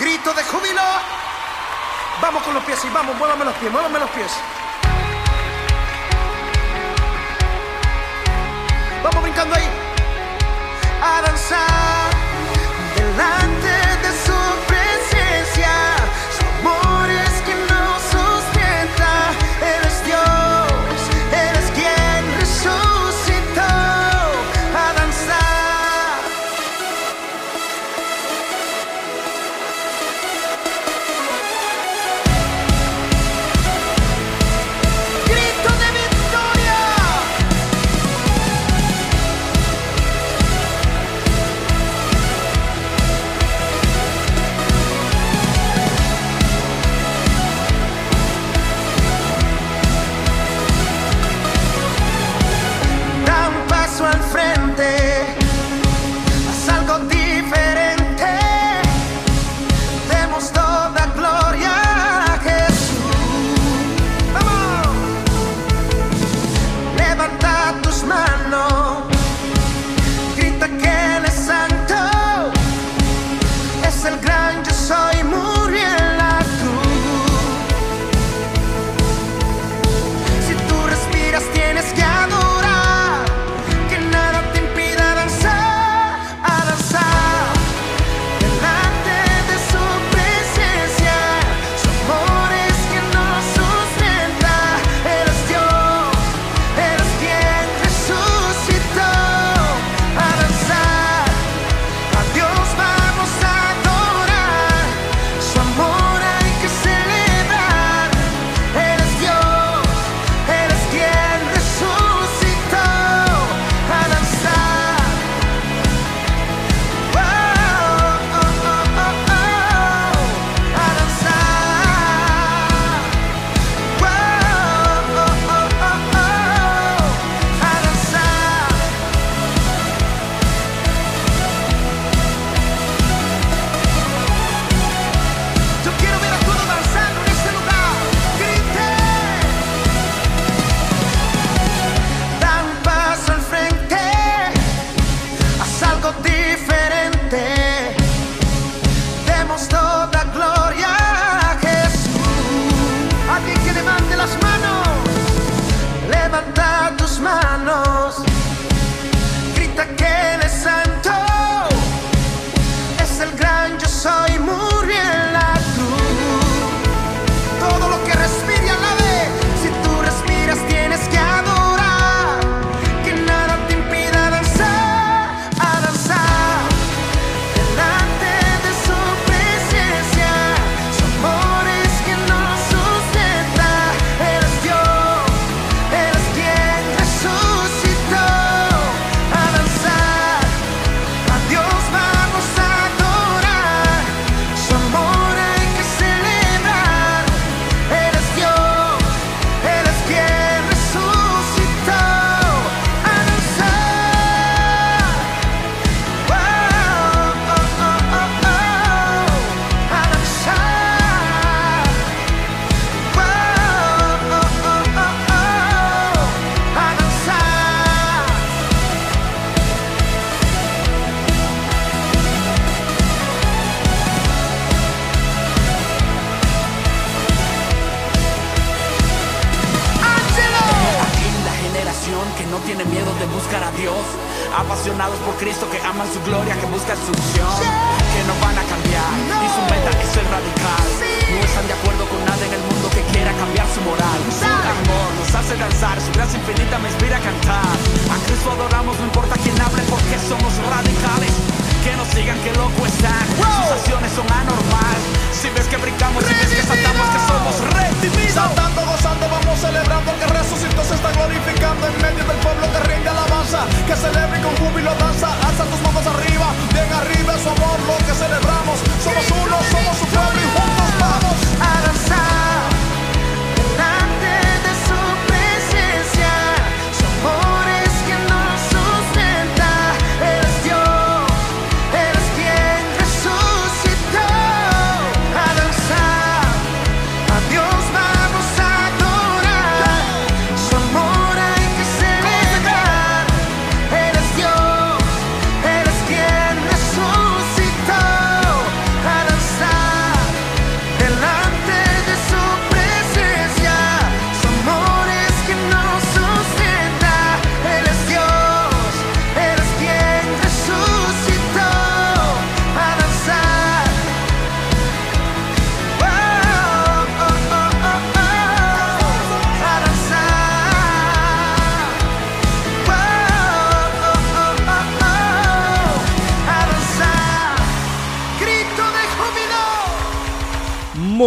grito de júbilo. Vamos con los pies y vamos, muévame los pies, muévame los pies. Vamos brincando ahí a danzar delante.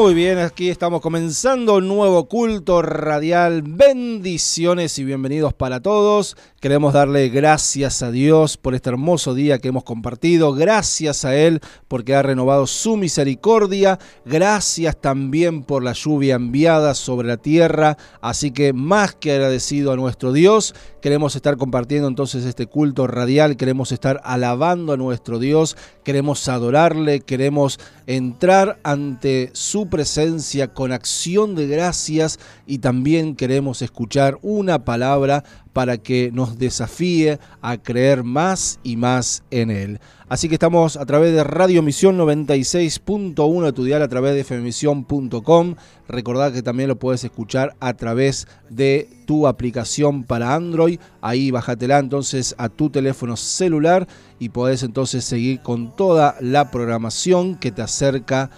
Muy bien, aquí estamos comenzando un nuevo culto radial. Bendiciones y bienvenidos para todos. Queremos darle gracias a Dios por este hermoso día que hemos compartido. Gracias a Él porque ha renovado su misericordia. Gracias también por la lluvia enviada sobre la tierra. Así que más que agradecido a nuestro Dios, queremos estar compartiendo entonces este culto radial. Queremos estar alabando a nuestro Dios. Queremos adorarle. Queremos entrar ante su presencia con acción de gracias y también queremos escuchar una palabra para que nos desafíe a creer más y más en Él. Así que estamos a través de Radio Misión 96.1 de tu dial, a través de fmisión.com. Recordad que también lo puedes escuchar a través de tu aplicación para Android. Ahí bájatela entonces a tu teléfono celular y podés entonces seguir con toda la programación que te acerca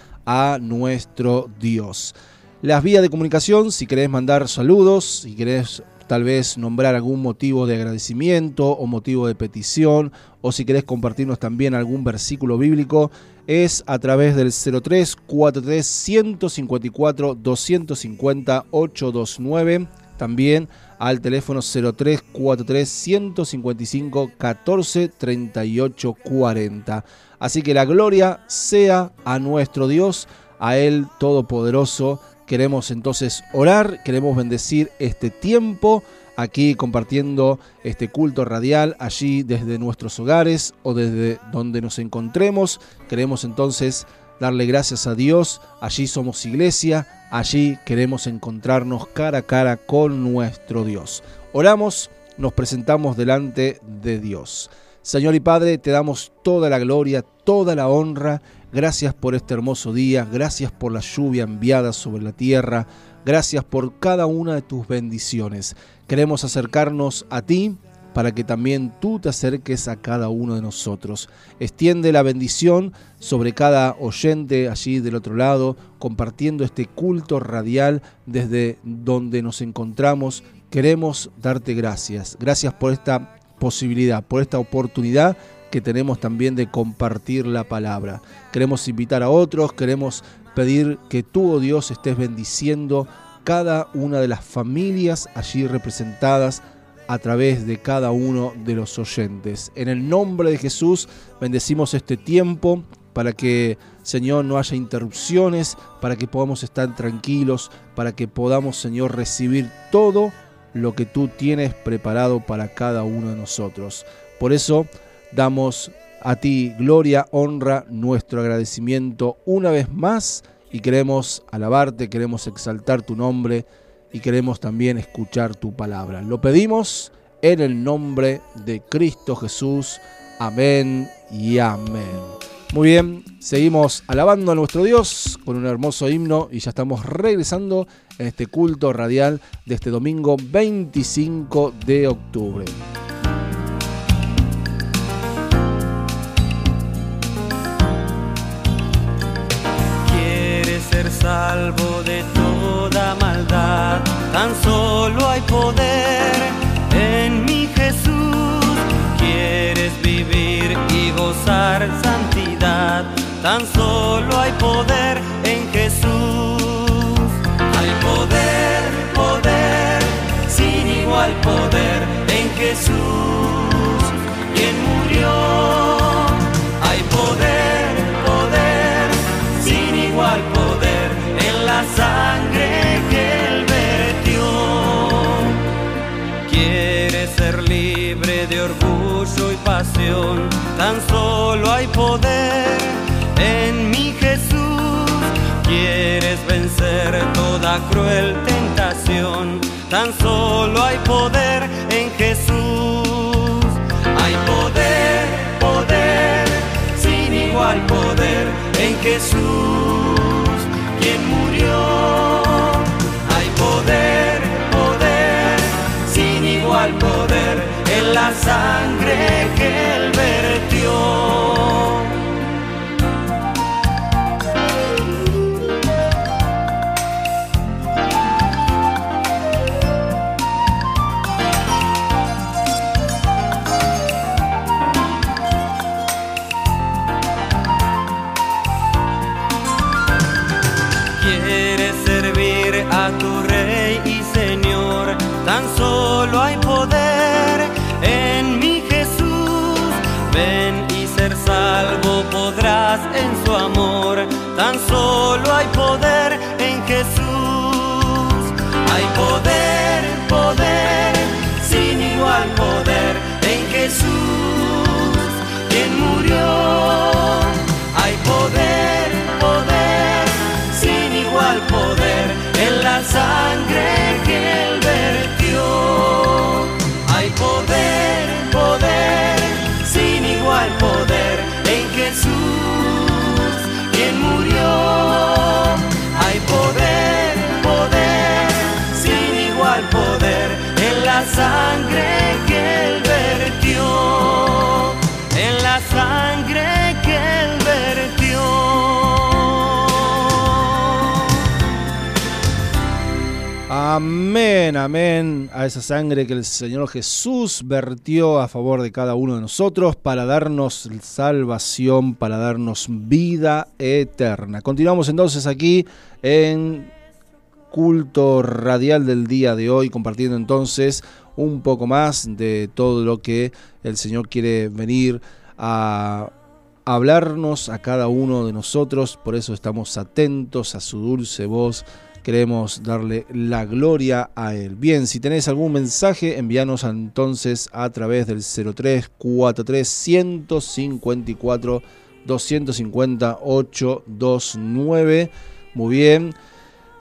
nuestro Dios. Las vías de comunicación, si querés mandar saludos, si querés tal vez nombrar algún motivo de agradecimiento o motivo de petición, o si querés compartirnos también algún versículo bíblico, es a través del 0343 154 250 829, también al teléfono 0343 155 14 38 40. Así que la gloria sea a nuestro Dios, a Él Todopoderoso. Queremos entonces orar, queremos bendecir este tiempo aquí compartiendo este culto radial allí desde nuestros hogares o desde donde nos encontremos. Queremos entonces darle gracias a Dios. Allí somos iglesia, allí queremos encontrarnos cara a cara con nuestro Dios. Oramos, nos presentamos delante de Dios. Señor y Padre, te damos toda la gloria, toda la honra. Gracias por este hermoso día, gracias por la lluvia enviada sobre la tierra, gracias por cada una de tus bendiciones. Queremos acercarnos a ti para que también tú te acerques a cada uno de nosotros. Extiende la bendición sobre cada oyente allí del otro lado, compartiendo este culto radial desde donde nos encontramos. Queremos darte gracias. Gracias por esta posibilidad, por esta oportunidad que tenemos también de compartir la palabra. Queremos invitar a otros, queremos pedir que tú, oh Dios, estés bendiciendo cada una de las familias allí representadas a través de cada uno de los oyentes. En el nombre de Jesús bendecimos este tiempo para que, Señor, no haya interrupciones, para que podamos estar tranquilos, para que podamos, Señor, recibir todo lo que tú tienes preparado para cada uno de nosotros. Por eso damos a ti gloria, honra, nuestro agradecimiento una vez más y queremos alabarte, queremos exaltar tu nombre y queremos también escuchar tu palabra. Lo pedimos en el nombre de Cristo Jesús. Amén y amén. Muy bien, seguimos alabando a nuestro Dios con un hermoso himno y ya estamos regresando en este culto radial de este domingo 25 de octubre. Quieres ser salvo de toda maldad, tan solo hay poder en mi Jesús. Quieres vivir y gozar santidad, tan solo hay poder de orgullo y pasión, tan solo hay poder en mi Jesús. Quieres vencer toda cruel tentación, tan solo hay poder en Jesús. Hay poder, poder, sin igual poder en Jesús, quien murió. Hay poder, poder, sin igual poder la sangre que en su amor. Tan solo hay poder Amén, amén a esa sangre que el Señor Jesús vertió a favor de cada uno de nosotros para darnos salvación, para darnos vida eterna. Continuamos entonces aquí en culto radial del día de hoy, compartiendo entonces un poco más de todo lo que el Señor quiere venir a hablarnos a cada uno de nosotros. Por eso estamos atentos a su dulce voz queremos darle la gloria a Él. Bien, si tenés algún mensaje, envíanos entonces a través del 0343 154 250 829. Muy bien.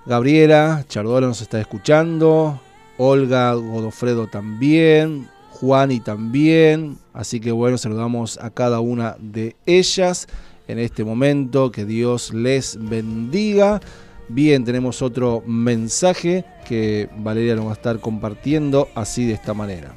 Gabriela Chardola nos está escuchando. Olga Godofredo también. Juani también. Así que bueno, saludamos a cada una de ellas en este momento. Que Dios les bendiga. Bien, tenemos otro mensaje que Valeria nos va a estar compartiendo así de esta manera.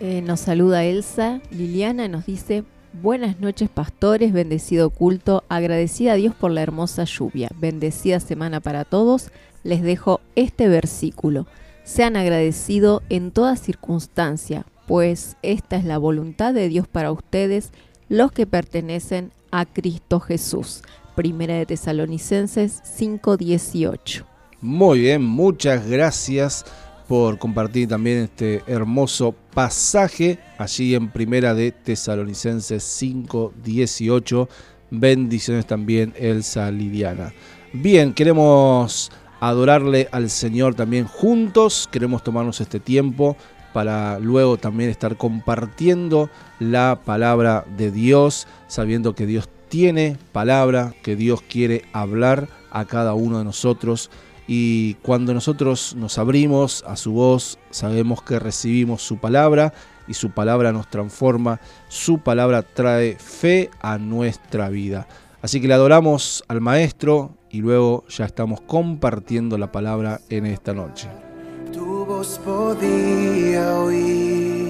Eh, nos saluda Elsa. Liliana nos dice, buenas noches pastores, bendecido culto, agradecida a Dios por la hermosa lluvia, bendecida semana para todos. Les dejo este versículo. Sean agradecidos en toda circunstancia, pues esta es la voluntad de Dios para ustedes, los que pertenecen a Cristo Jesús. Primera de Tesalonicenses 5:18. Muy bien, muchas gracias por compartir también este hermoso pasaje allí en Primera de Tesalonicenses 5:18. Bendiciones también Elsa Lidiana. Bien, queremos adorarle al Señor también juntos, queremos tomarnos este tiempo para luego también estar compartiendo la palabra de Dios, sabiendo que Dios tiene palabra, que Dios quiere hablar a cada uno de nosotros. Y cuando nosotros nos abrimos a su voz, sabemos que recibimos su palabra y su palabra nos transforma, su palabra trae fe a nuestra vida. Así que le adoramos al Maestro y luego ya estamos compartiendo la palabra en esta noche. Tu voz podía oír.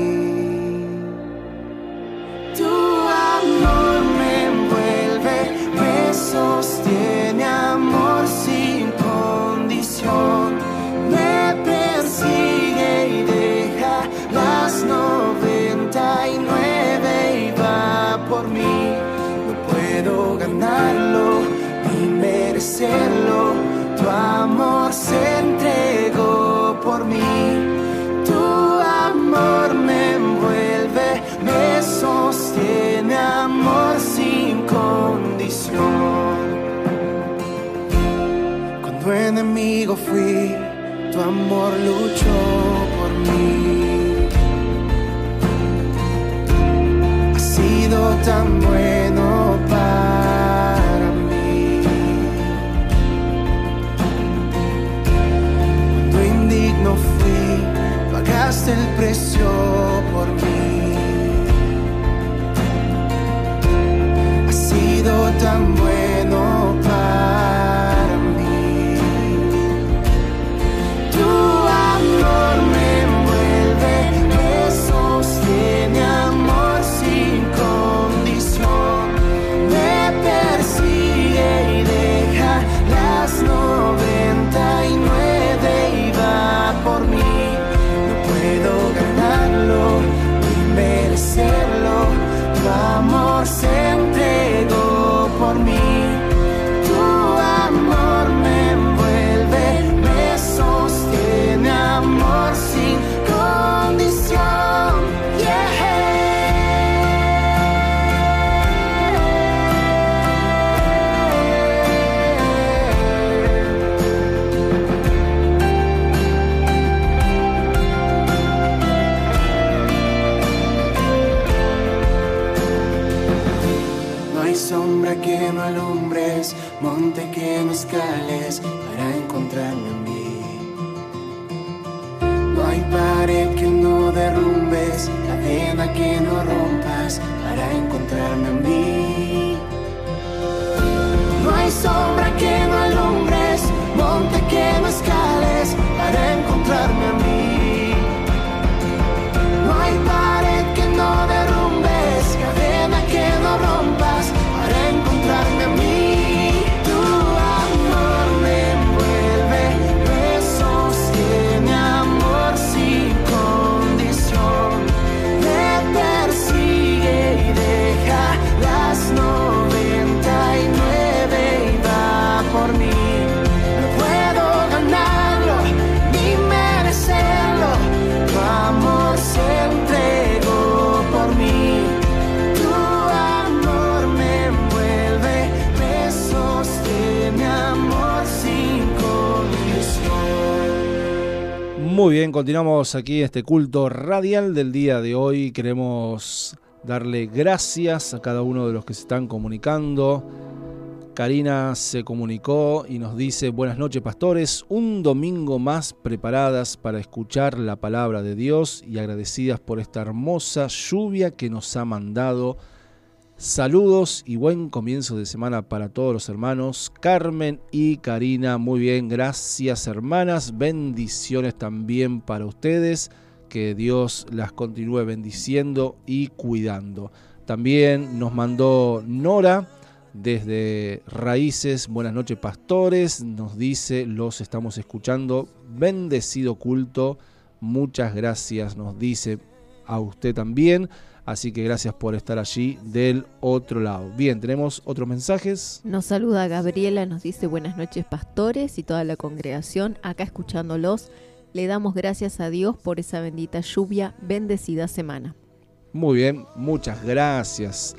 Merecerlo. Tu amor se entregó por mí. Tu amor me envuelve, me sostiene, amor sin condición. Cuando enemigo fui, tu amor luchó por mí. Ha sido tan bueno pagaste el precio por mí. Ha sido tan bueno Muy bien, continuamos aquí este culto radial del día de hoy. Queremos darle gracias a cada uno de los que se están comunicando. Karina se comunicó y nos dice, buenas noches pastores, un domingo más preparadas para escuchar la palabra de Dios y agradecidas por esta hermosa lluvia que nos ha mandado. Saludos y buen comienzo de semana para todos los hermanos. Carmen y Karina, muy bien, gracias hermanas. Bendiciones también para ustedes. Que Dios las continúe bendiciendo y cuidando. También nos mandó Nora desde Raíces. Buenas noches pastores. Nos dice, los estamos escuchando. Bendecido culto. Muchas gracias, nos dice a usted también. Así que gracias por estar allí del otro lado. Bien, tenemos otros mensajes. Nos saluda Gabriela, nos dice buenas noches pastores y toda la congregación acá escuchándolos. Le damos gracias a Dios por esa bendita lluvia, bendecida semana. Muy bien, muchas gracias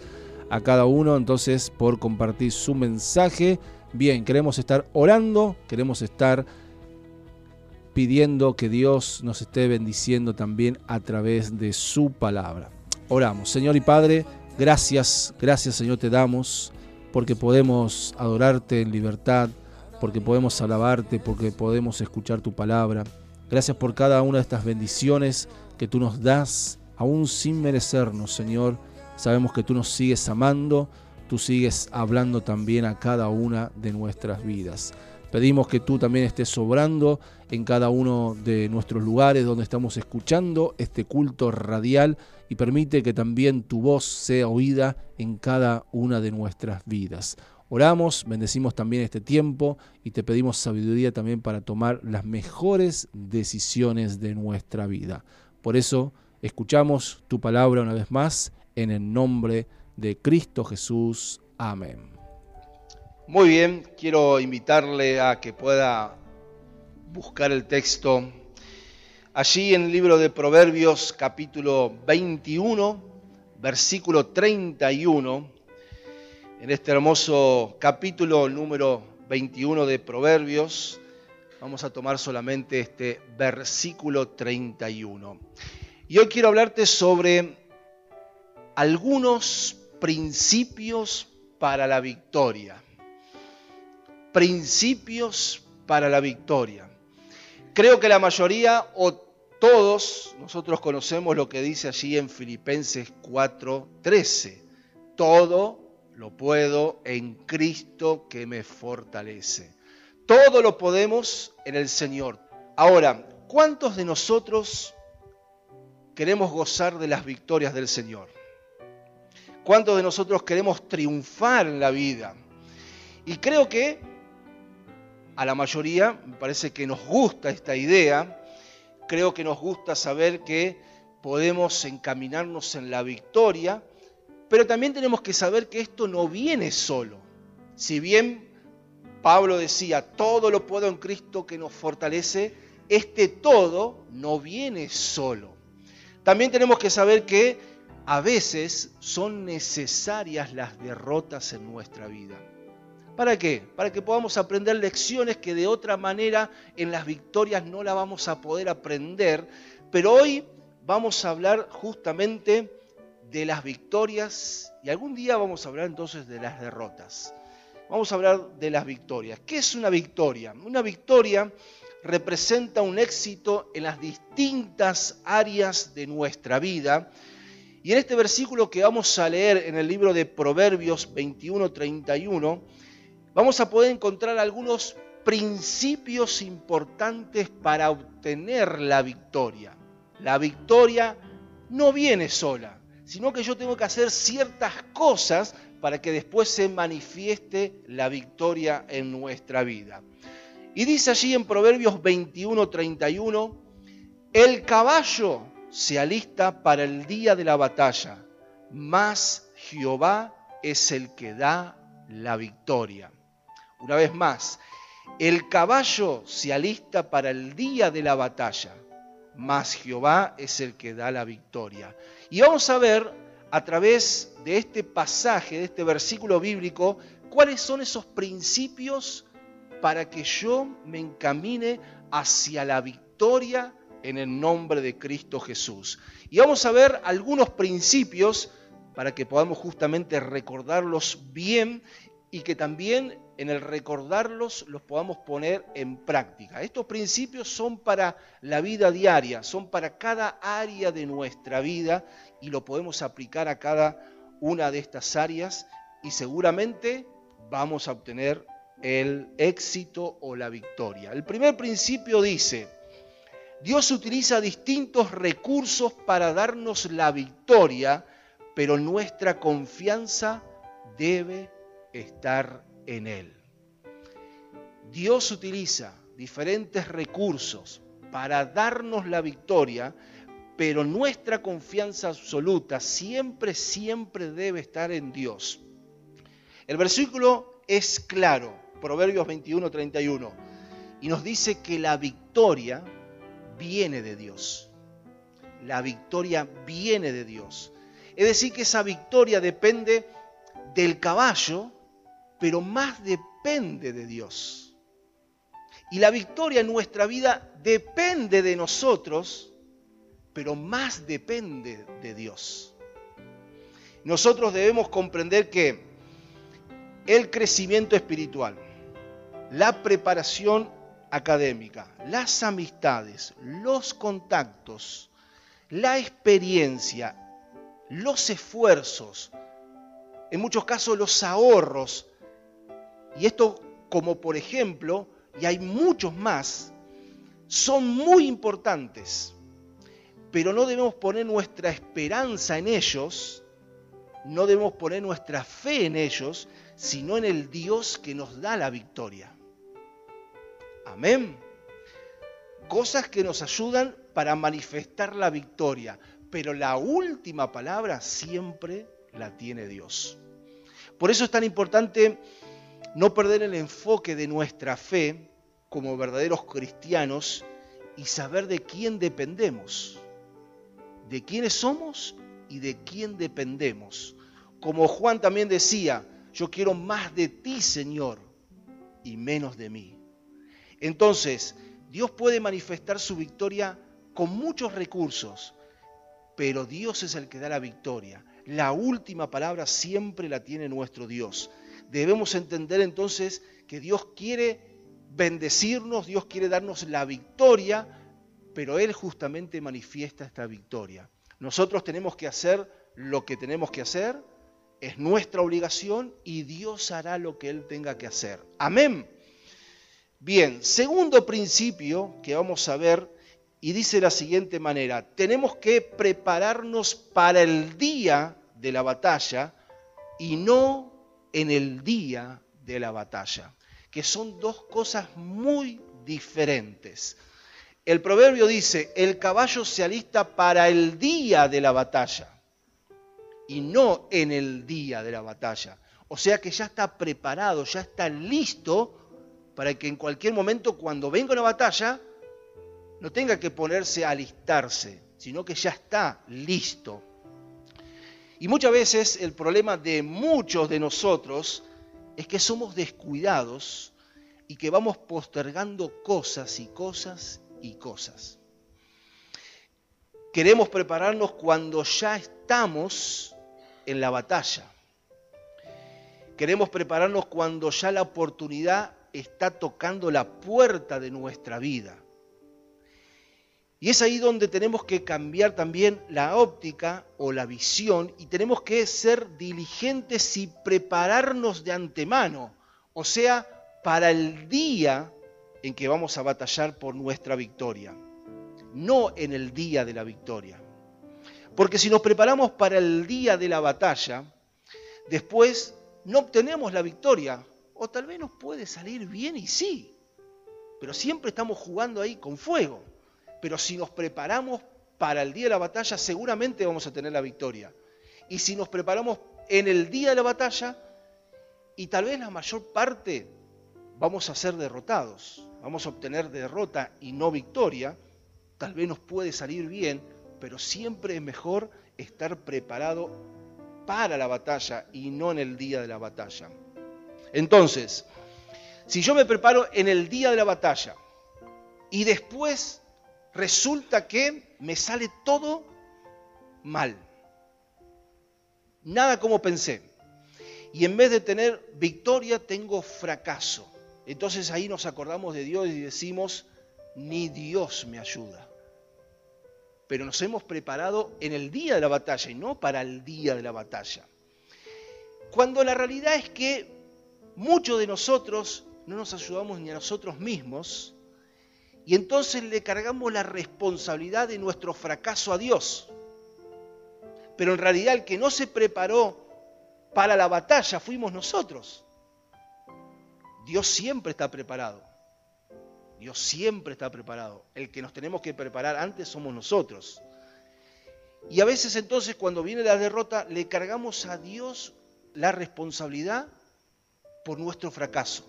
a cada uno entonces por compartir su mensaje. Bien, queremos estar orando, queremos estar pidiendo que Dios nos esté bendiciendo también a través de su palabra. Oramos, Señor y Padre, gracias, gracias Señor te damos porque podemos adorarte en libertad, porque podemos alabarte, porque podemos escuchar tu palabra. Gracias por cada una de estas bendiciones que tú nos das, aún sin merecernos, Señor. Sabemos que tú nos sigues amando, tú sigues hablando también a cada una de nuestras vidas. Pedimos que tú también estés sobrando en cada uno de nuestros lugares donde estamos escuchando este culto radial y permite que también tu voz sea oída en cada una de nuestras vidas. Oramos, bendecimos también este tiempo y te pedimos sabiduría también para tomar las mejores decisiones de nuestra vida. Por eso escuchamos tu palabra una vez más en el nombre de Cristo Jesús. Amén. Muy bien, quiero invitarle a que pueda buscar el texto allí en el libro de Proverbios capítulo 21, versículo 31, en este hermoso capítulo número 21 de Proverbios, vamos a tomar solamente este versículo 31. Y hoy quiero hablarte sobre algunos principios para la victoria principios para la victoria. Creo que la mayoría o todos nosotros conocemos lo que dice allí en Filipenses 4:13. Todo lo puedo en Cristo que me fortalece. Todo lo podemos en el Señor. Ahora, ¿cuántos de nosotros queremos gozar de las victorias del Señor? ¿Cuántos de nosotros queremos triunfar en la vida? Y creo que a la mayoría me parece que nos gusta esta idea, creo que nos gusta saber que podemos encaminarnos en la victoria, pero también tenemos que saber que esto no viene solo. Si bien Pablo decía, todo lo puedo en Cristo que nos fortalece, este todo no viene solo. También tenemos que saber que a veces son necesarias las derrotas en nuestra vida. ¿Para qué? Para que podamos aprender lecciones que de otra manera en las victorias no la vamos a poder aprender. Pero hoy vamos a hablar justamente de las victorias y algún día vamos a hablar entonces de las derrotas. Vamos a hablar de las victorias. ¿Qué es una victoria? Una victoria representa un éxito en las distintas áreas de nuestra vida. Y en este versículo que vamos a leer en el libro de Proverbios 21-31, vamos a poder encontrar algunos principios importantes para obtener la victoria. La victoria no viene sola, sino que yo tengo que hacer ciertas cosas para que después se manifieste la victoria en nuestra vida. Y dice allí en Proverbios 21:31, el caballo se alista para el día de la batalla, mas Jehová es el que da la victoria. Una vez más, el caballo se alista para el día de la batalla, mas Jehová es el que da la victoria. Y vamos a ver a través de este pasaje, de este versículo bíblico, cuáles son esos principios para que yo me encamine hacia la victoria en el nombre de Cristo Jesús. Y vamos a ver algunos principios para que podamos justamente recordarlos bien y que también en el recordarlos los podamos poner en práctica. Estos principios son para la vida diaria, son para cada área de nuestra vida y lo podemos aplicar a cada una de estas áreas y seguramente vamos a obtener el éxito o la victoria. El primer principio dice, Dios utiliza distintos recursos para darnos la victoria, pero nuestra confianza debe estar en Él. Dios utiliza diferentes recursos para darnos la victoria, pero nuestra confianza absoluta siempre, siempre debe estar en Dios. El versículo es claro, Proverbios 21, 31, y nos dice que la victoria viene de Dios. La victoria viene de Dios. Es decir, que esa victoria depende del caballo, pero más depende de Dios. Y la victoria en nuestra vida depende de nosotros, pero más depende de Dios. Nosotros debemos comprender que el crecimiento espiritual, la preparación académica, las amistades, los contactos, la experiencia, los esfuerzos, en muchos casos los ahorros, y esto como por ejemplo, y hay muchos más, son muy importantes, pero no debemos poner nuestra esperanza en ellos, no debemos poner nuestra fe en ellos, sino en el Dios que nos da la victoria. Amén. Cosas que nos ayudan para manifestar la victoria, pero la última palabra siempre la tiene Dios. Por eso es tan importante no perder el enfoque de nuestra fe como verdaderos cristianos y saber de quién dependemos, de quiénes somos y de quién dependemos. Como Juan también decía, yo quiero más de ti, Señor, y menos de mí. Entonces, Dios puede manifestar su victoria con muchos recursos, pero Dios es el que da la victoria. La última palabra siempre la tiene nuestro Dios. Debemos entender entonces que Dios quiere bendecirnos, Dios quiere darnos la victoria, pero Él justamente manifiesta esta victoria. Nosotros tenemos que hacer lo que tenemos que hacer, es nuestra obligación y Dios hará lo que Él tenga que hacer. Amén. Bien, segundo principio que vamos a ver y dice de la siguiente manera, tenemos que prepararnos para el día de la batalla y no en el día de la batalla, que son dos cosas muy diferentes. El proverbio dice, el caballo se alista para el día de la batalla y no en el día de la batalla. O sea que ya está preparado, ya está listo para que en cualquier momento cuando venga una batalla no tenga que ponerse a alistarse, sino que ya está listo. Y muchas veces el problema de muchos de nosotros es que somos descuidados y que vamos postergando cosas y cosas y cosas. Queremos prepararnos cuando ya estamos en la batalla. Queremos prepararnos cuando ya la oportunidad está tocando la puerta de nuestra vida. Y es ahí donde tenemos que cambiar también la óptica o la visión y tenemos que ser diligentes y prepararnos de antemano, o sea, para el día en que vamos a batallar por nuestra victoria, no en el día de la victoria. Porque si nos preparamos para el día de la batalla, después no obtenemos la victoria, o tal vez nos puede salir bien y sí, pero siempre estamos jugando ahí con fuego. Pero si nos preparamos para el día de la batalla, seguramente vamos a tener la victoria. Y si nos preparamos en el día de la batalla, y tal vez la mayor parte vamos a ser derrotados, vamos a obtener derrota y no victoria, tal vez nos puede salir bien, pero siempre es mejor estar preparado para la batalla y no en el día de la batalla. Entonces, si yo me preparo en el día de la batalla y después resulta que me sale todo mal, nada como pensé, y en vez de tener victoria tengo fracaso, entonces ahí nos acordamos de Dios y decimos, ni Dios me ayuda. Pero nos hemos preparado en el día de la batalla y no para el día de la batalla. Cuando la realidad es que muchos de nosotros no nos ayudamos ni a nosotros mismos y entonces le cargamos la responsabilidad de nuestro fracaso a Dios. Pero en realidad el que no se preparó para la batalla fuimos nosotros. Dios siempre está preparado. Dios siempre está preparado. El que nos tenemos que preparar antes somos nosotros. Y a veces entonces cuando viene la derrota le cargamos a Dios la responsabilidad por nuestro fracaso,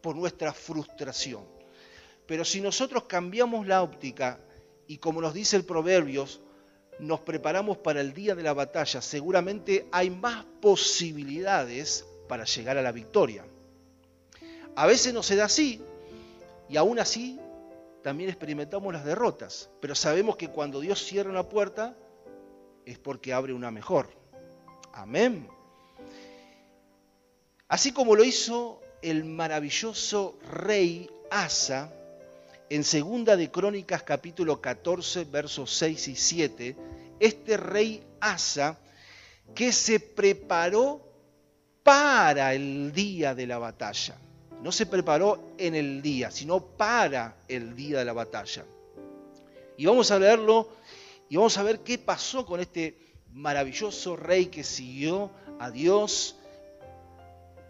por nuestra frustración. Pero si nosotros cambiamos la óptica y como nos dice el Proverbios, nos preparamos para el día de la batalla, seguramente hay más posibilidades para llegar a la victoria. A veces no se da así y aún así también experimentamos las derrotas, pero sabemos que cuando Dios cierra una puerta es porque abre una mejor. Amén. Así como lo hizo el maravilloso rey Asa en Segunda de Crónicas capítulo 14 versos 6 y 7, este rey Asa que se preparó para el día de la batalla. No se preparó en el día, sino para el día de la batalla. Y vamos a leerlo y vamos a ver qué pasó con este maravilloso rey que siguió a Dios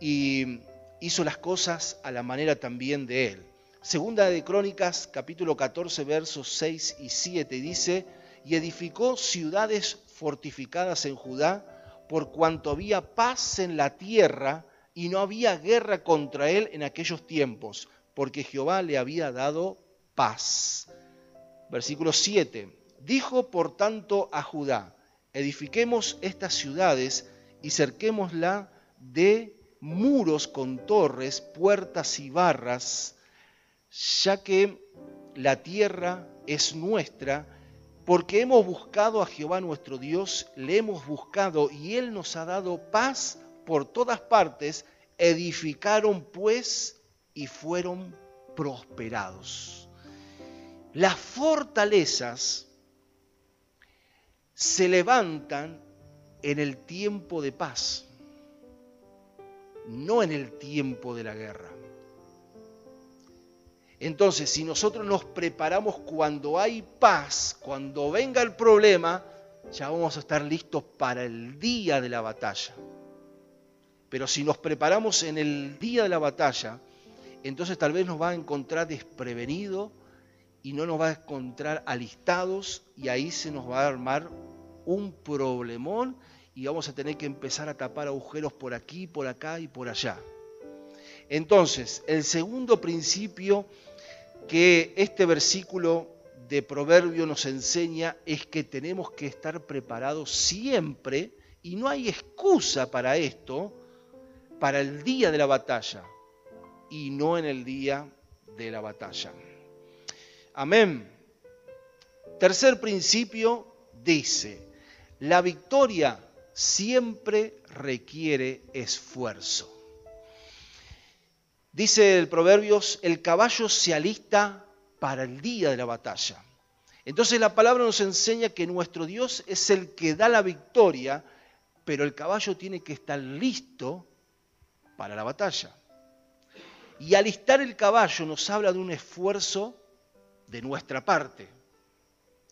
y hizo las cosas a la manera también de él. Segunda de Crónicas, capítulo 14, versos 6 y 7, dice, y edificó ciudades fortificadas en Judá, por cuanto había paz en la tierra y no había guerra contra él en aquellos tiempos, porque Jehová le había dado paz. Versículo 7. Dijo por tanto a Judá, edifiquemos estas ciudades y cerquémosla de muros con torres, puertas y barras, ya que la tierra es nuestra, porque hemos buscado a Jehová nuestro Dios, le hemos buscado y Él nos ha dado paz por todas partes, edificaron pues y fueron prosperados. Las fortalezas se levantan en el tiempo de paz, no en el tiempo de la guerra. Entonces, si nosotros nos preparamos cuando hay paz, cuando venga el problema, ya vamos a estar listos para el día de la batalla. Pero si nos preparamos en el día de la batalla, entonces tal vez nos va a encontrar desprevenido y no nos va a encontrar alistados y ahí se nos va a armar un problemón y vamos a tener que empezar a tapar agujeros por aquí, por acá y por allá. Entonces, el segundo principio que este versículo de Proverbio nos enseña es que tenemos que estar preparados siempre y no hay excusa para esto, para el día de la batalla y no en el día de la batalla. Amén. Tercer principio dice, la victoria siempre requiere esfuerzo. Dice el Proverbios, el caballo se alista para el día de la batalla. Entonces la palabra nos enseña que nuestro Dios es el que da la victoria, pero el caballo tiene que estar listo para la batalla. Y alistar el caballo nos habla de un esfuerzo de nuestra parte.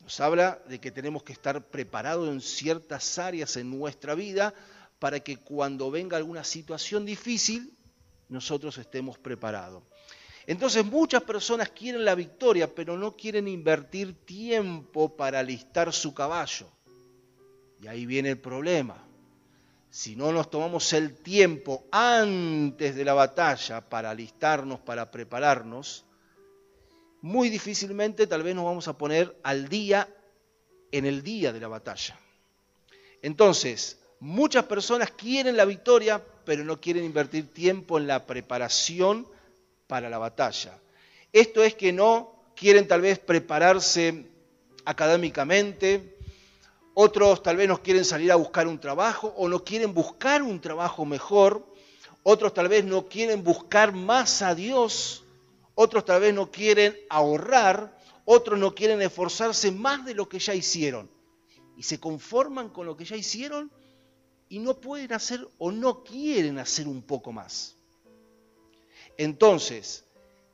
Nos habla de que tenemos que estar preparados en ciertas áreas en nuestra vida para que cuando venga alguna situación difícil, nosotros estemos preparados. Entonces muchas personas quieren la victoria, pero no quieren invertir tiempo para alistar su caballo. Y ahí viene el problema. Si no nos tomamos el tiempo antes de la batalla para alistarnos, para prepararnos, muy difícilmente tal vez nos vamos a poner al día en el día de la batalla. Entonces, muchas personas quieren la victoria, pero no quieren invertir tiempo en la preparación para la batalla. Esto es que no quieren tal vez prepararse académicamente, otros tal vez no quieren salir a buscar un trabajo o no quieren buscar un trabajo mejor, otros tal vez no quieren buscar más a Dios, otros tal vez no quieren ahorrar, otros no quieren esforzarse más de lo que ya hicieron. Y se conforman con lo que ya hicieron y no pueden hacer o no quieren hacer un poco más. Entonces,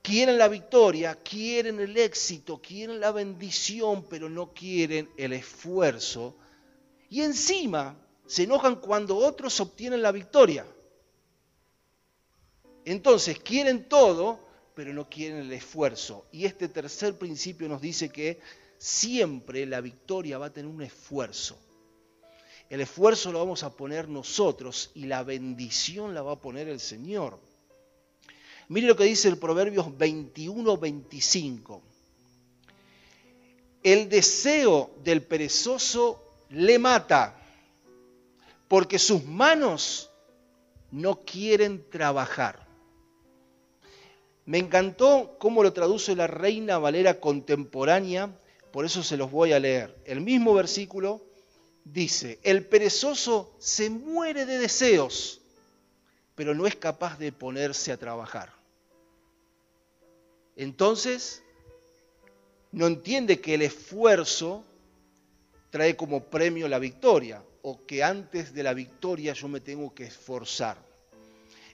quieren la victoria, quieren el éxito, quieren la bendición, pero no quieren el esfuerzo. Y encima se enojan cuando otros obtienen la victoria. Entonces, quieren todo, pero no quieren el esfuerzo. Y este tercer principio nos dice que siempre la victoria va a tener un esfuerzo. El esfuerzo lo vamos a poner nosotros y la bendición la va a poner el Señor. Mire lo que dice el Proverbios 21-25. El deseo del perezoso le mata, porque sus manos no quieren trabajar. Me encantó cómo lo traduce la Reina Valera contemporánea, por eso se los voy a leer. El mismo versículo dice, el perezoso se muere de deseos, pero no es capaz de ponerse a trabajar. Entonces, no entiende que el esfuerzo trae como premio la victoria, o que antes de la victoria yo me tengo que esforzar.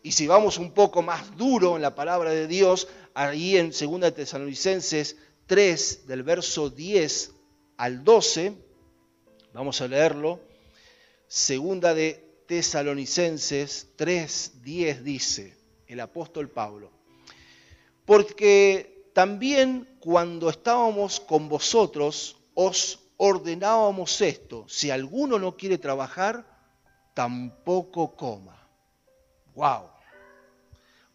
Y si vamos un poco más duro en la palabra de Dios, ahí en 2 Tesalonicenses 3, del verso 10 al 12, vamos a leerlo, segunda de Tesalonicenses 3, 10 dice el apóstol Pablo, porque también cuando estábamos con vosotros os ordenábamos esto, si alguno no quiere trabajar, tampoco coma. Wow.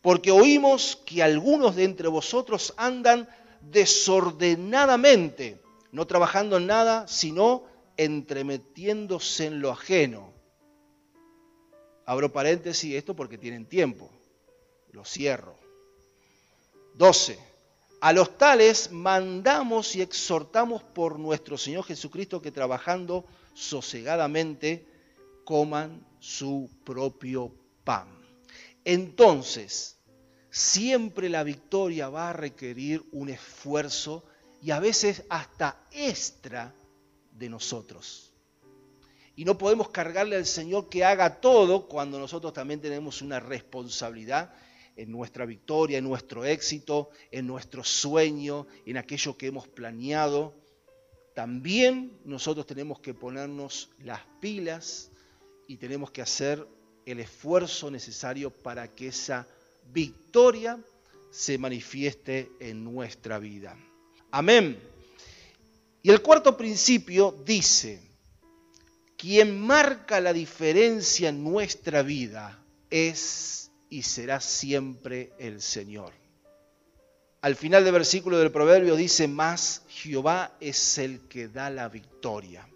Porque oímos que algunos de entre vosotros andan desordenadamente, no trabajando en nada, sino entremetiéndose en lo ajeno. Abro paréntesis esto porque tienen tiempo. Lo cierro. 12. A los tales mandamos y exhortamos por nuestro Señor Jesucristo que trabajando sosegadamente coman su propio pan. Entonces, siempre la victoria va a requerir un esfuerzo y a veces hasta extra de nosotros. Y no podemos cargarle al Señor que haga todo cuando nosotros también tenemos una responsabilidad en nuestra victoria, en nuestro éxito, en nuestro sueño, en aquello que hemos planeado. También nosotros tenemos que ponernos las pilas y tenemos que hacer el esfuerzo necesario para que esa victoria se manifieste en nuestra vida. Amén. Y el cuarto principio dice, quien marca la diferencia en nuestra vida es y será siempre el Señor. Al final del versículo del proverbio dice, más Jehová es el que da la victoria.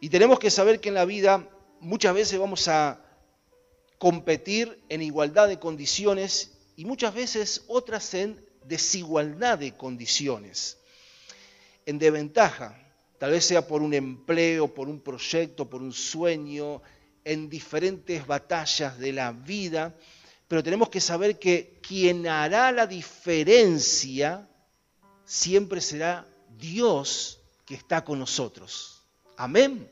Y tenemos que saber que en la vida muchas veces vamos a competir en igualdad de condiciones y muchas veces otras en desigualdad de condiciones, en desventaja, tal vez sea por un empleo, por un proyecto, por un sueño, en diferentes batallas de la vida, pero tenemos que saber que quien hará la diferencia siempre será Dios que está con nosotros. Amén.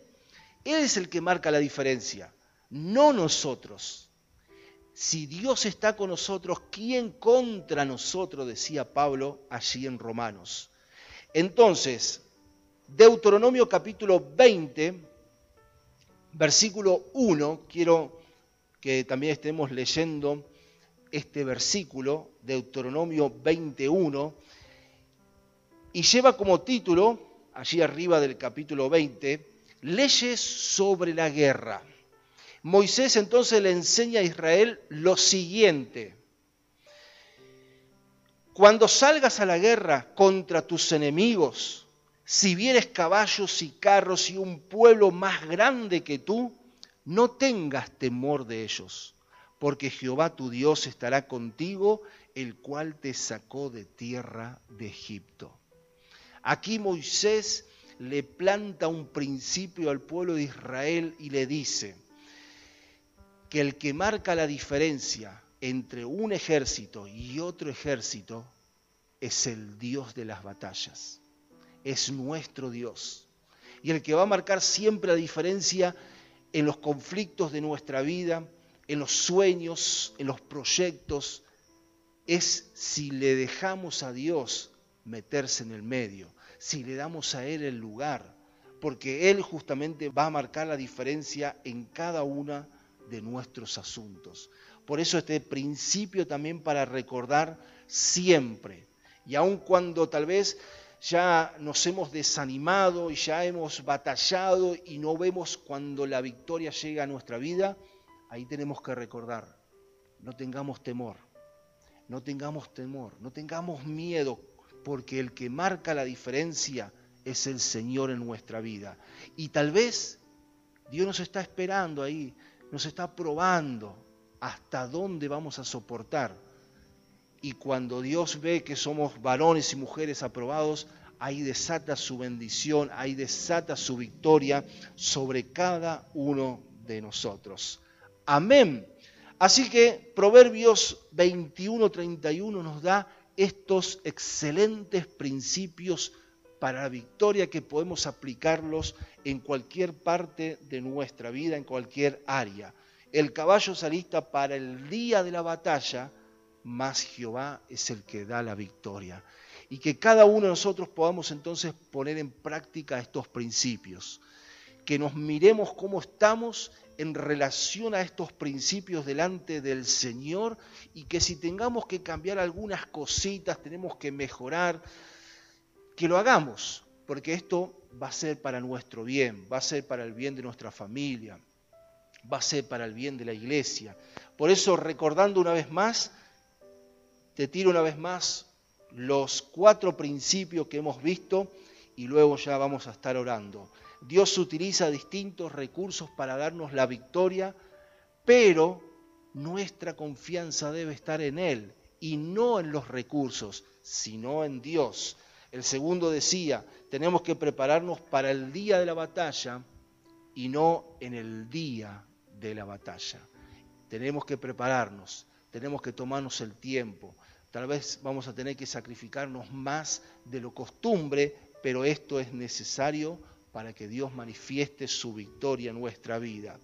Él es el que marca la diferencia, no nosotros. Si Dios está con nosotros, ¿quién contra nosotros? decía Pablo allí en Romanos. Entonces, Deuteronomio capítulo 20, versículo 1, quiero que también estemos leyendo este versículo, Deuteronomio 21, y lleva como título, allí arriba del capítulo 20, leyes sobre la guerra. Moisés entonces le enseña a Israel lo siguiente. Cuando salgas a la guerra contra tus enemigos, si vieres caballos y carros y un pueblo más grande que tú, no tengas temor de ellos, porque Jehová tu Dios estará contigo, el cual te sacó de tierra de Egipto. Aquí Moisés le planta un principio al pueblo de Israel y le dice que el que marca la diferencia entre un ejército y otro ejército es el Dios de las batallas, es nuestro Dios. Y el que va a marcar siempre la diferencia en los conflictos de nuestra vida, en los sueños, en los proyectos, es si le dejamos a Dios meterse en el medio, si le damos a Él el lugar, porque Él justamente va a marcar la diferencia en cada una de nuestros asuntos. Por eso este principio también para recordar siempre, y aun cuando tal vez ya nos hemos desanimado y ya hemos batallado y no vemos cuando la victoria llega a nuestra vida, ahí tenemos que recordar, no tengamos temor, no tengamos temor, no tengamos miedo, porque el que marca la diferencia es el Señor en nuestra vida. Y tal vez Dios nos está esperando ahí, nos está probando hasta dónde vamos a soportar. Y cuando Dios ve que somos varones y mujeres aprobados, ahí desata su bendición, ahí desata su victoria sobre cada uno de nosotros. Amén. Así que Proverbios 21-31 nos da estos excelentes principios para la victoria que podemos aplicarlos en cualquier parte de nuestra vida, en cualquier área. El caballo se alista para el día de la batalla, mas Jehová es el que da la victoria. Y que cada uno de nosotros podamos entonces poner en práctica estos principios. Que nos miremos cómo estamos en relación a estos principios delante del Señor y que si tengamos que cambiar algunas cositas, tenemos que mejorar, que lo hagamos, porque esto va a ser para nuestro bien, va a ser para el bien de nuestra familia, va a ser para el bien de la iglesia. Por eso, recordando una vez más, te tiro una vez más los cuatro principios que hemos visto y luego ya vamos a estar orando. Dios utiliza distintos recursos para darnos la victoria, pero nuestra confianza debe estar en Él y no en los recursos, sino en Dios. El segundo decía, tenemos que prepararnos para el día de la batalla y no en el día de la batalla. Tenemos que prepararnos, tenemos que tomarnos el tiempo. Tal vez vamos a tener que sacrificarnos más de lo costumbre, pero esto es necesario para que Dios manifieste su victoria en nuestra vida.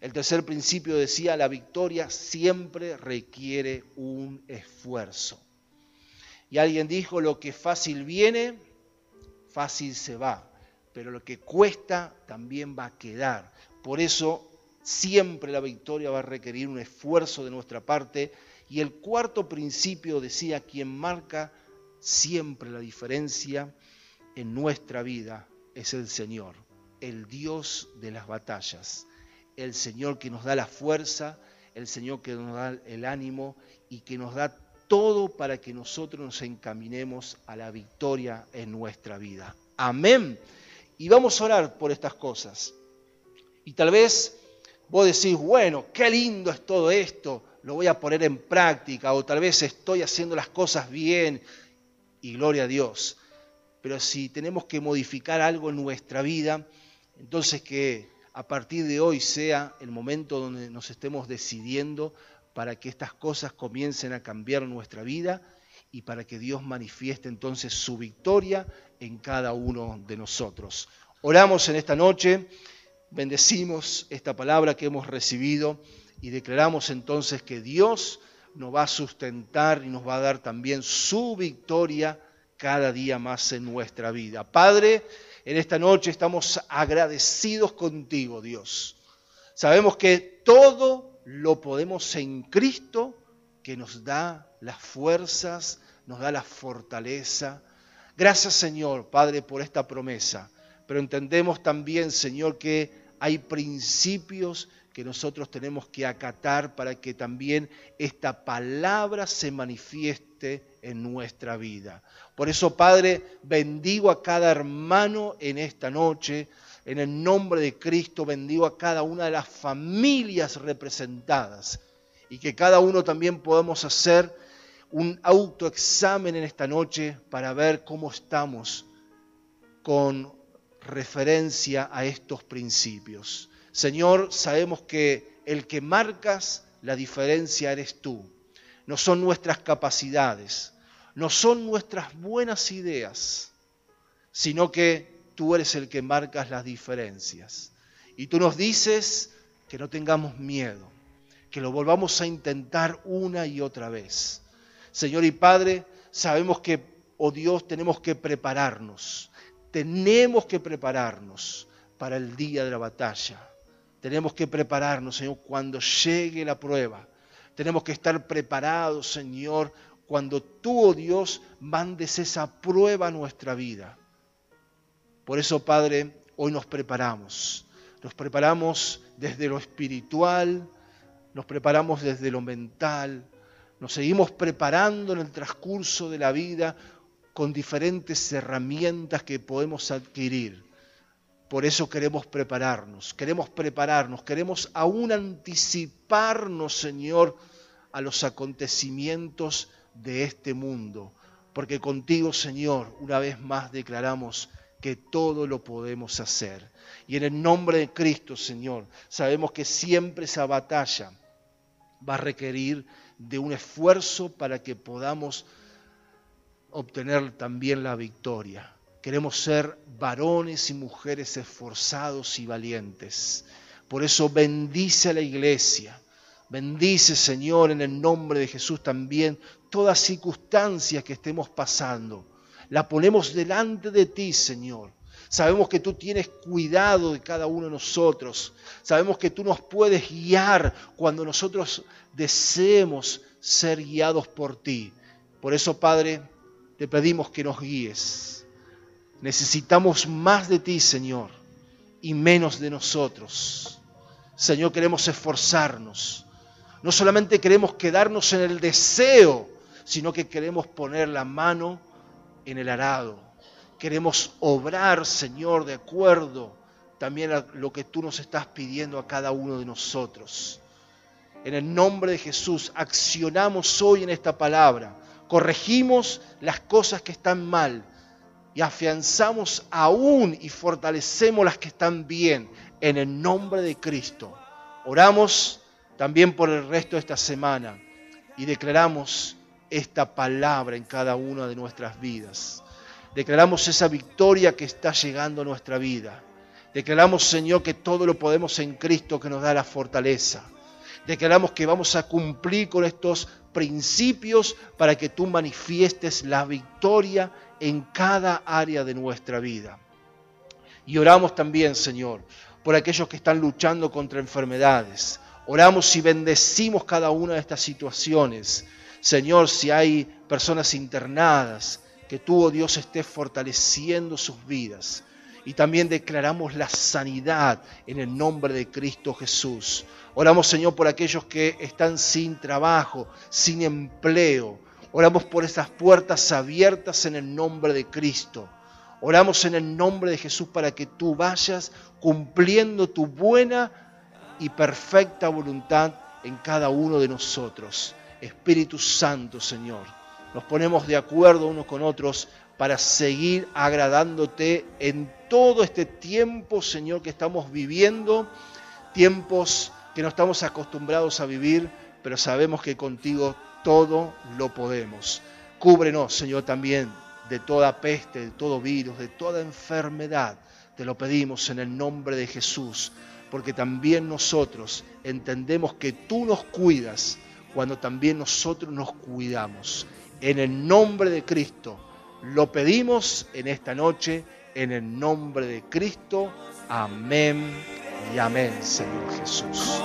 El tercer principio decía, la victoria siempre requiere un esfuerzo. Y alguien dijo, lo que fácil viene, fácil se va, pero lo que cuesta también va a quedar. Por eso siempre la victoria va a requerir un esfuerzo de nuestra parte. Y el cuarto principio decía, quien marca siempre la diferencia en nuestra vida es el Señor, el Dios de las batallas, el Señor que nos da la fuerza, el Señor que nos da el ánimo y que nos da todo para que nosotros nos encaminemos a la victoria en nuestra vida. Amén. Y vamos a orar por estas cosas. Y tal vez vos decís, bueno, qué lindo es todo esto, lo voy a poner en práctica, o tal vez estoy haciendo las cosas bien, y gloria a Dios pero si tenemos que modificar algo en nuestra vida, entonces que a partir de hoy sea el momento donde nos estemos decidiendo para que estas cosas comiencen a cambiar nuestra vida y para que Dios manifieste entonces su victoria en cada uno de nosotros. Oramos en esta noche, bendecimos esta palabra que hemos recibido y declaramos entonces que Dios nos va a sustentar y nos va a dar también su victoria cada día más en nuestra vida. Padre, en esta noche estamos agradecidos contigo, Dios. Sabemos que todo lo podemos en Cristo que nos da las fuerzas, nos da la fortaleza. Gracias Señor, Padre, por esta promesa. Pero entendemos también, Señor, que hay principios que nosotros tenemos que acatar para que también esta palabra se manifieste en nuestra vida. Por eso, Padre, bendigo a cada hermano en esta noche. En el nombre de Cristo bendigo a cada una de las familias representadas y que cada uno también podamos hacer un autoexamen en esta noche para ver cómo estamos con referencia a estos principios. Señor, sabemos que el que marcas la diferencia eres tú. No son nuestras capacidades, no son nuestras buenas ideas, sino que tú eres el que marcas las diferencias. Y tú nos dices que no tengamos miedo, que lo volvamos a intentar una y otra vez. Señor y Padre, sabemos que, oh Dios, tenemos que prepararnos, tenemos que prepararnos para el día de la batalla. Tenemos que prepararnos, Señor, cuando llegue la prueba. Tenemos que estar preparados, Señor, cuando tú, oh Dios, mandes esa prueba a nuestra vida. Por eso, Padre, hoy nos preparamos. Nos preparamos desde lo espiritual, nos preparamos desde lo mental, nos seguimos preparando en el transcurso de la vida con diferentes herramientas que podemos adquirir. Por eso queremos prepararnos, queremos prepararnos, queremos aún anticiparnos, Señor, a los acontecimientos de este mundo. Porque contigo, Señor, una vez más declaramos que todo lo podemos hacer. Y en el nombre de Cristo, Señor, sabemos que siempre esa batalla va a requerir de un esfuerzo para que podamos obtener también la victoria. Queremos ser varones y mujeres esforzados y valientes. Por eso bendice a la iglesia. Bendice, Señor, en el nombre de Jesús también todas circunstancias que estemos pasando. La ponemos delante de ti, Señor. Sabemos que tú tienes cuidado de cada uno de nosotros. Sabemos que tú nos puedes guiar cuando nosotros deseemos ser guiados por ti. Por eso, Padre, te pedimos que nos guíes. Necesitamos más de ti, Señor, y menos de nosotros. Señor, queremos esforzarnos. No solamente queremos quedarnos en el deseo, sino que queremos poner la mano en el arado Queremos obrar, Señor, de acuerdo también a lo que tú nos estás pidiendo a cada uno de nosotros. En el nombre de Jesús, accionamos hoy en esta palabra, corregimos las cosas que están mal y afianzamos aún y fortalecemos las que están bien en el nombre de Cristo. Oramos también por el resto de esta semana y declaramos esta palabra en cada una de nuestras vidas. Declaramos esa victoria que está llegando a nuestra vida. Declaramos, Señor, que todo lo podemos en Cristo que nos da la fortaleza. Declaramos que vamos a cumplir con estos principios para que tú manifiestes la victoria en cada área de nuestra vida. Y oramos también, Señor, por aquellos que están luchando contra enfermedades. Oramos y bendecimos cada una de estas situaciones. Señor, si hay personas internadas, que tú, oh Dios, estés fortaleciendo sus vidas. Y también declaramos la sanidad en el nombre de Cristo Jesús. Oramos, Señor, por aquellos que están sin trabajo, sin empleo. Oramos por esas puertas abiertas en el nombre de Cristo. Oramos en el nombre de Jesús para que tú vayas cumpliendo tu buena y perfecta voluntad en cada uno de nosotros. Espíritu Santo, Señor nos ponemos de acuerdo unos con otros para seguir agradándote en todo este tiempo, Señor, que estamos viviendo, tiempos que no estamos acostumbrados a vivir, pero sabemos que contigo todo lo podemos. Cúbrenos, Señor, también de toda peste, de todo virus, de toda enfermedad. Te lo pedimos en el nombre de Jesús, porque también nosotros entendemos que tú nos cuidas cuando también nosotros nos cuidamos. En el nombre de Cristo lo pedimos en esta noche, en el nombre de Cristo. Amén y amén, Señor Jesús.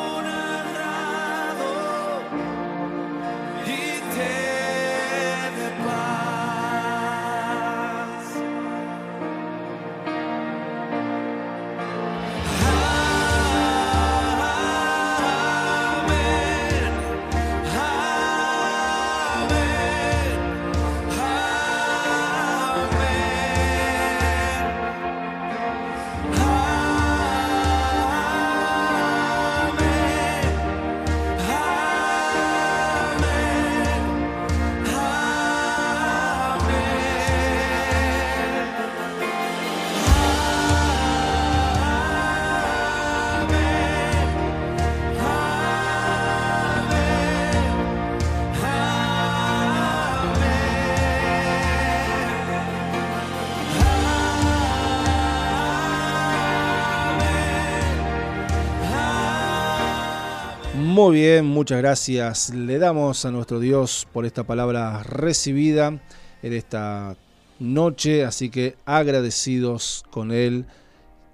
Muy bien, muchas gracias. Le damos a nuestro Dios por esta palabra recibida en esta noche, así que agradecidos con Él.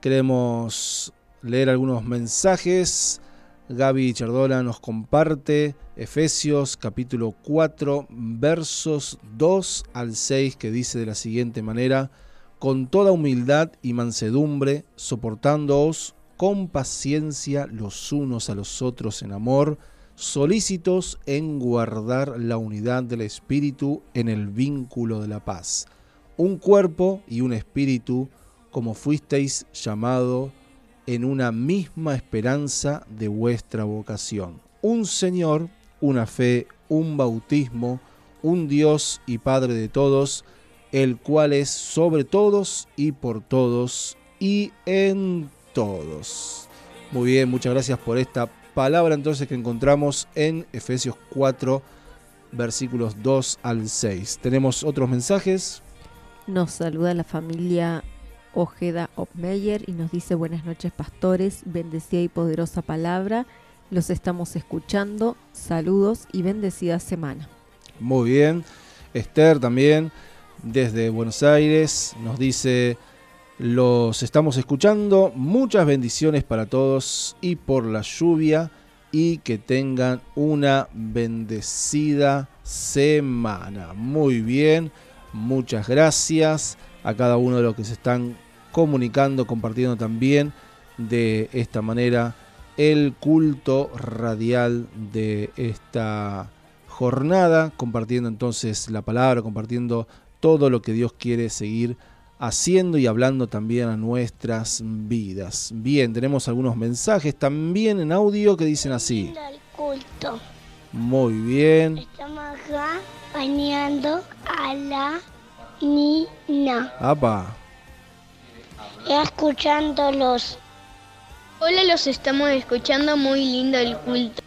Queremos leer algunos mensajes. Gaby Chardola nos comparte Efesios capítulo 4 versos 2 al 6 que dice de la siguiente manera, con toda humildad y mansedumbre, soportándoos con paciencia los unos a los otros en amor, solícitos en guardar la unidad del Espíritu en el vínculo de la paz. Un cuerpo y un espíritu, como fuisteis llamado en una misma esperanza de vuestra vocación. Un Señor, una fe, un bautismo, un Dios y Padre de todos, el cual es sobre todos y por todos y en todos. Muy bien, muchas gracias por esta palabra entonces que encontramos en Efesios 4, versículos 2 al 6. ¿Tenemos otros mensajes? Nos saluda la familia Ojeda Opmeyer y nos dice buenas noches pastores, bendecida y poderosa palabra. Los estamos escuchando. Saludos y bendecida semana. Muy bien. Esther también desde Buenos Aires nos dice los estamos escuchando. Muchas bendiciones para todos y por la lluvia y que tengan una bendecida semana. Muy bien, muchas gracias a cada uno de los que se están comunicando, compartiendo también de esta manera el culto radial de esta jornada, compartiendo entonces la palabra, compartiendo todo lo que Dios quiere seguir haciendo y hablando también a nuestras vidas. Bien, tenemos algunos mensajes también en audio que dicen así. culto. Muy bien. Estamos acá bañando a la niña. Apa. Escuchándolos. Hola, los estamos escuchando. Muy lindo el culto.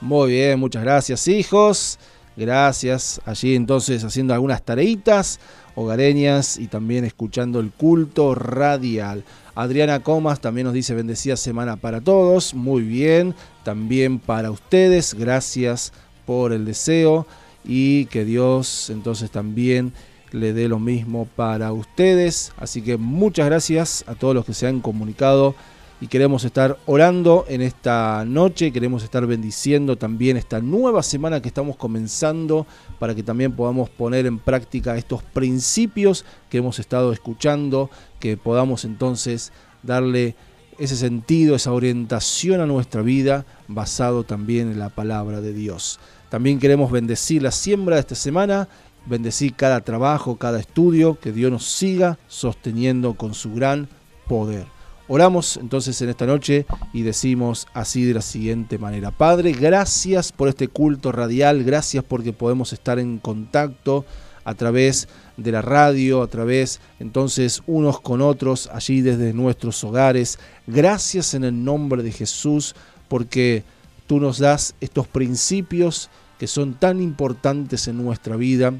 Muy bien, muchas gracias hijos. Gracias. Allí entonces haciendo algunas tareitas hogareñas y también escuchando el culto radial. Adriana Comas también nos dice bendecida semana para todos. Muy bien, también para ustedes. Gracias por el deseo y que Dios entonces también le dé lo mismo para ustedes. Así que muchas gracias a todos los que se han comunicado y queremos estar orando en esta noche, queremos estar bendiciendo también esta nueva semana que estamos comenzando para que también podamos poner en práctica estos principios que hemos estado escuchando, que podamos entonces darle ese sentido, esa orientación a nuestra vida basado también en la palabra de Dios. También queremos bendecir la siembra de esta semana, bendecir cada trabajo, cada estudio, que Dios nos siga sosteniendo con su gran poder. Oramos entonces en esta noche y decimos así de la siguiente manera. Padre, gracias por este culto radial, gracias porque podemos estar en contacto a través de la radio, a través entonces unos con otros allí desde nuestros hogares. Gracias en el nombre de Jesús porque tú nos das estos principios que son tan importantes en nuestra vida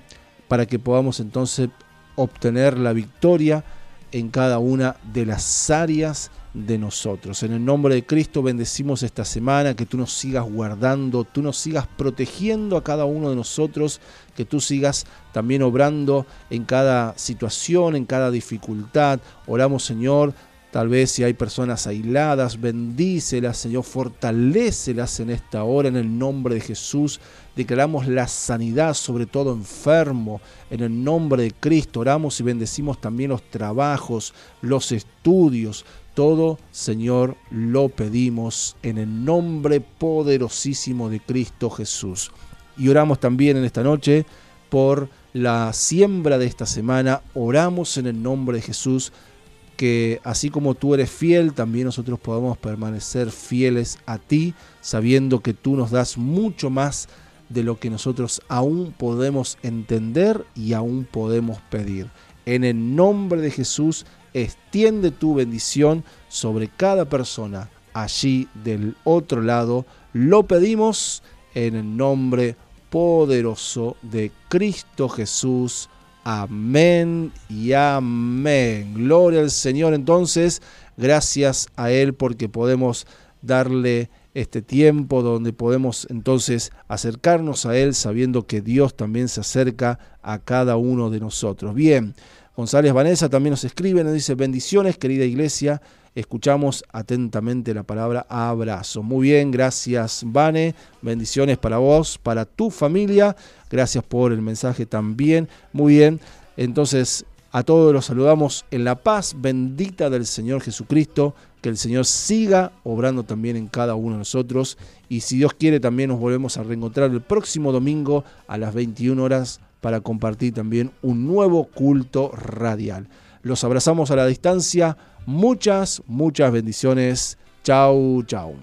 para que podamos entonces obtener la victoria en cada una de las áreas de nosotros. En el nombre de Cristo bendecimos esta semana, que tú nos sigas guardando, tú nos sigas protegiendo a cada uno de nosotros, que tú sigas también obrando en cada situación, en cada dificultad. Oramos Señor Tal vez si hay personas aisladas, bendícelas, Señor, fortalécelas en esta hora en el nombre de Jesús. Declaramos la sanidad, sobre todo enfermo, en el nombre de Cristo. Oramos y bendecimos también los trabajos, los estudios. Todo, Señor, lo pedimos en el nombre poderosísimo de Cristo Jesús. Y oramos también en esta noche por la siembra de esta semana. Oramos en el nombre de Jesús que así como tú eres fiel, también nosotros podamos permanecer fieles a ti, sabiendo que tú nos das mucho más de lo que nosotros aún podemos entender y aún podemos pedir. En el nombre de Jesús, extiende tu bendición sobre cada persona allí del otro lado. Lo pedimos en el nombre poderoso de Cristo Jesús. Amén y amén. Gloria al Señor entonces. Gracias a Él porque podemos darle este tiempo donde podemos entonces acercarnos a Él sabiendo que Dios también se acerca a cada uno de nosotros. Bien, González Vanessa también nos escribe, nos dice bendiciones querida iglesia escuchamos atentamente la palabra abrazo. Muy bien, gracias Vane, bendiciones para vos, para tu familia, gracias por el mensaje también. Muy bien, entonces a todos los saludamos en la paz bendita del Señor Jesucristo, que el Señor siga obrando también en cada uno de nosotros y si Dios quiere también nos volvemos a reencontrar el próximo domingo a las 21 horas para compartir también un nuevo culto radial. Los abrazamos a la distancia Muchas, muchas bendiciones. Chau, chau.